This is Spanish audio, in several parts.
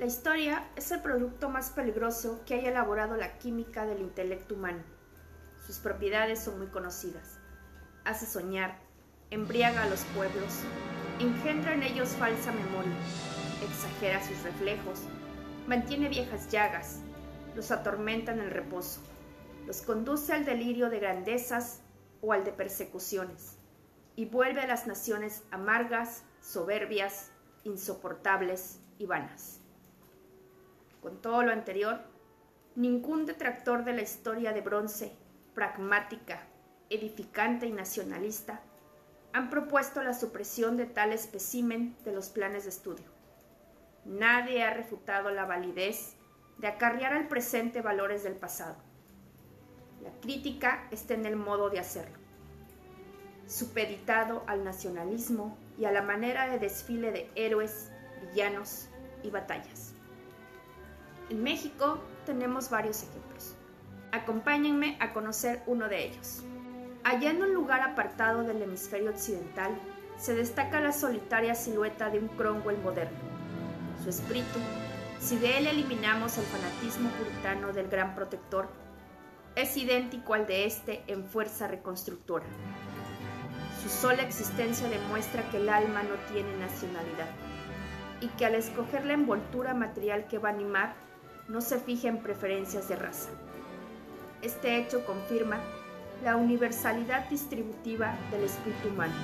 La historia es el producto más peligroso que haya elaborado la química del intelecto humano. Sus propiedades son muy conocidas. Hace soñar, embriaga a los pueblos, engendra en ellos falsa memoria, exagera sus reflejos, mantiene viejas llagas, los atormenta en el reposo, los conduce al delirio de grandezas o al de persecuciones, y vuelve a las naciones amargas, soberbias, insoportables y vanas. Con todo lo anterior, ningún detractor de la historia de bronce, pragmática, edificante y nacionalista, han propuesto la supresión de tal espécimen de los planes de estudio. Nadie ha refutado la validez de acarrear al presente valores del pasado. La crítica está en el modo de hacerlo, supeditado al nacionalismo y a la manera de desfile de héroes, villanos y batallas. En México tenemos varios ejemplos. Acompáñenme a conocer uno de ellos. Allá en un lugar apartado del hemisferio occidental, se destaca la solitaria silueta de un Cromwell moderno. Su espíritu, si de él eliminamos el fanatismo puritano del gran protector, es idéntico al de este en fuerza reconstructora. Su sola existencia demuestra que el alma no tiene nacionalidad y que al escoger la envoltura material que va a animar, no se fija en preferencias de raza. Este hecho confirma la universalidad distributiva del espíritu humano,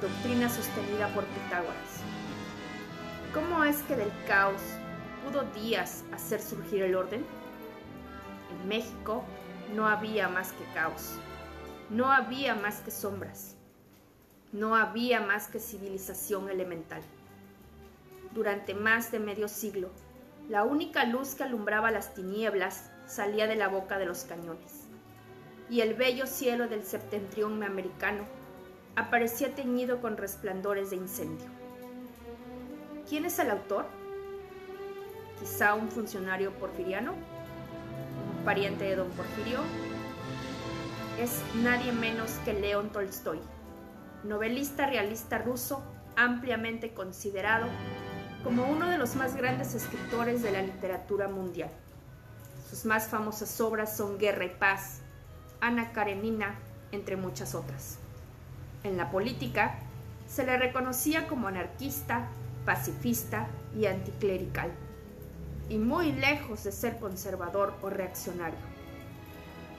doctrina sostenida por Pitágoras. ¿Cómo es que del caos pudo Díaz hacer surgir el orden? En México no había más que caos, no había más que sombras, no había más que civilización elemental. Durante más de medio siglo, la única luz que alumbraba las tinieblas salía de la boca de los cañones, y el bello cielo del septentrión americano aparecía teñido con resplandores de incendio. ¿Quién es el autor? Quizá un funcionario porfiriano, un pariente de don Porfirio. Es nadie menos que León Tolstoy, novelista realista ruso ampliamente considerado como uno de los más grandes escritores de la literatura mundial. Sus más famosas obras son Guerra y Paz, Ana Karenina, entre muchas otras. En la política, se le reconocía como anarquista, pacifista y anticlerical, y muy lejos de ser conservador o reaccionario.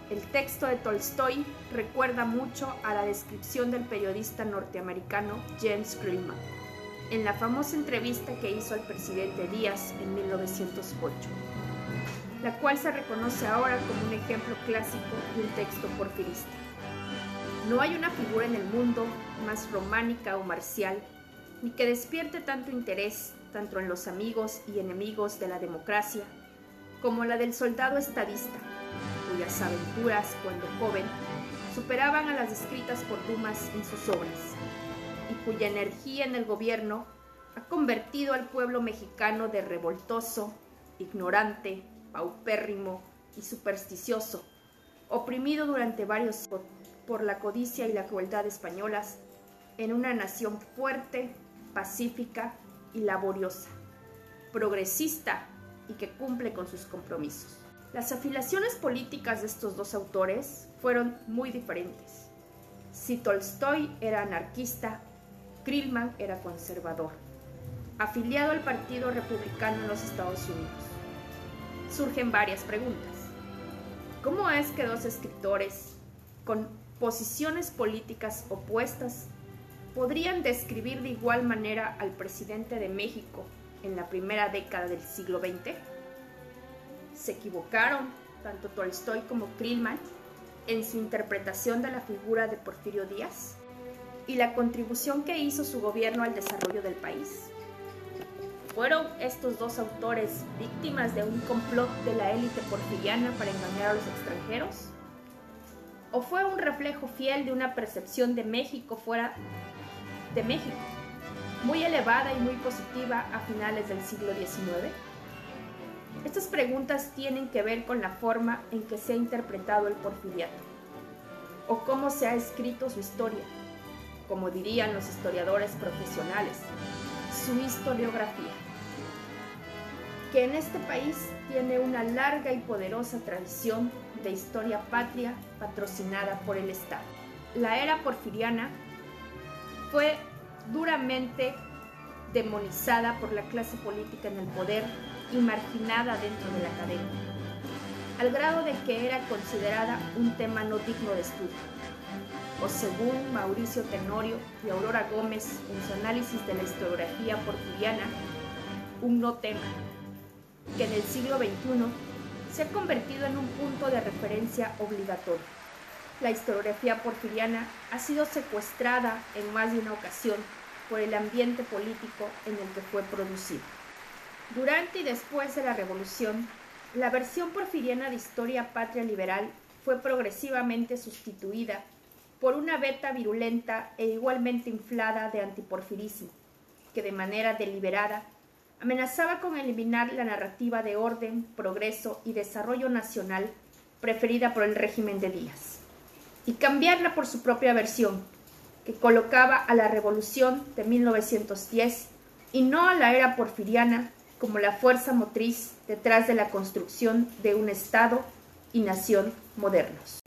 El texto de Tolstoy recuerda mucho a la descripción del periodista norteamericano James Greenman en la famosa entrevista que hizo al presidente Díaz en 1908, la cual se reconoce ahora como un ejemplo clásico de un texto porfirista. No hay una figura en el mundo más románica o marcial, ni que despierte tanto interés tanto en los amigos y enemigos de la democracia, como la del soldado estadista, cuyas aventuras cuando joven superaban a las descritas por Dumas en sus obras y cuya energía en el gobierno ha convertido al pueblo mexicano de revoltoso, ignorante, paupérrimo y supersticioso, oprimido durante varios por, por la codicia y la crueldad españolas, en una nación fuerte, pacífica y laboriosa, progresista y que cumple con sus compromisos. Las afiliaciones políticas de estos dos autores fueron muy diferentes. Si Tolstoy era anarquista, Krillman era conservador, afiliado al Partido Republicano en los Estados Unidos. Surgen varias preguntas. ¿Cómo es que dos escritores con posiciones políticas opuestas podrían describir de igual manera al presidente de México en la primera década del siglo XX? ¿Se equivocaron tanto Tolstoy como Krillman en su interpretación de la figura de Porfirio Díaz? Y la contribución que hizo su gobierno al desarrollo del país. ¿Fueron estos dos autores víctimas de un complot de la élite porfiriana para engañar a los extranjeros? ¿O fue un reflejo fiel de una percepción de México fuera de México, muy elevada y muy positiva a finales del siglo XIX? Estas preguntas tienen que ver con la forma en que se ha interpretado el porfiriato, o cómo se ha escrito su historia, como dirían los historiadores profesionales, su historiografía. que en este país tiene una larga y poderosa tradición de historia patria patrocinada por el Estado. La era porfiriana fue duramente demonizada por la clase política en el poder y marginada dentro de la academia, al grado de que era considerada un tema no digno de estudio. O según Mauricio Tenorio y Aurora Gómez en su análisis de la historiografía porfiriana, un no tema, que en el siglo XXI se ha convertido en un punto de referencia obligatorio. La historiografía porfiriana ha sido secuestrada en más de una ocasión por el ambiente político en el que fue producido. Durante y después de la Revolución, la versión porfiriana de Historia Patria Liberal fue progresivamente sustituida por una beta virulenta e igualmente inflada de antiporfirismo, que de manera deliberada amenazaba con eliminar la narrativa de orden, progreso y desarrollo nacional preferida por el régimen de Díaz, y cambiarla por su propia versión, que colocaba a la revolución de 1910 y no a la era porfiriana como la fuerza motriz detrás de la construcción de un Estado y nación modernos.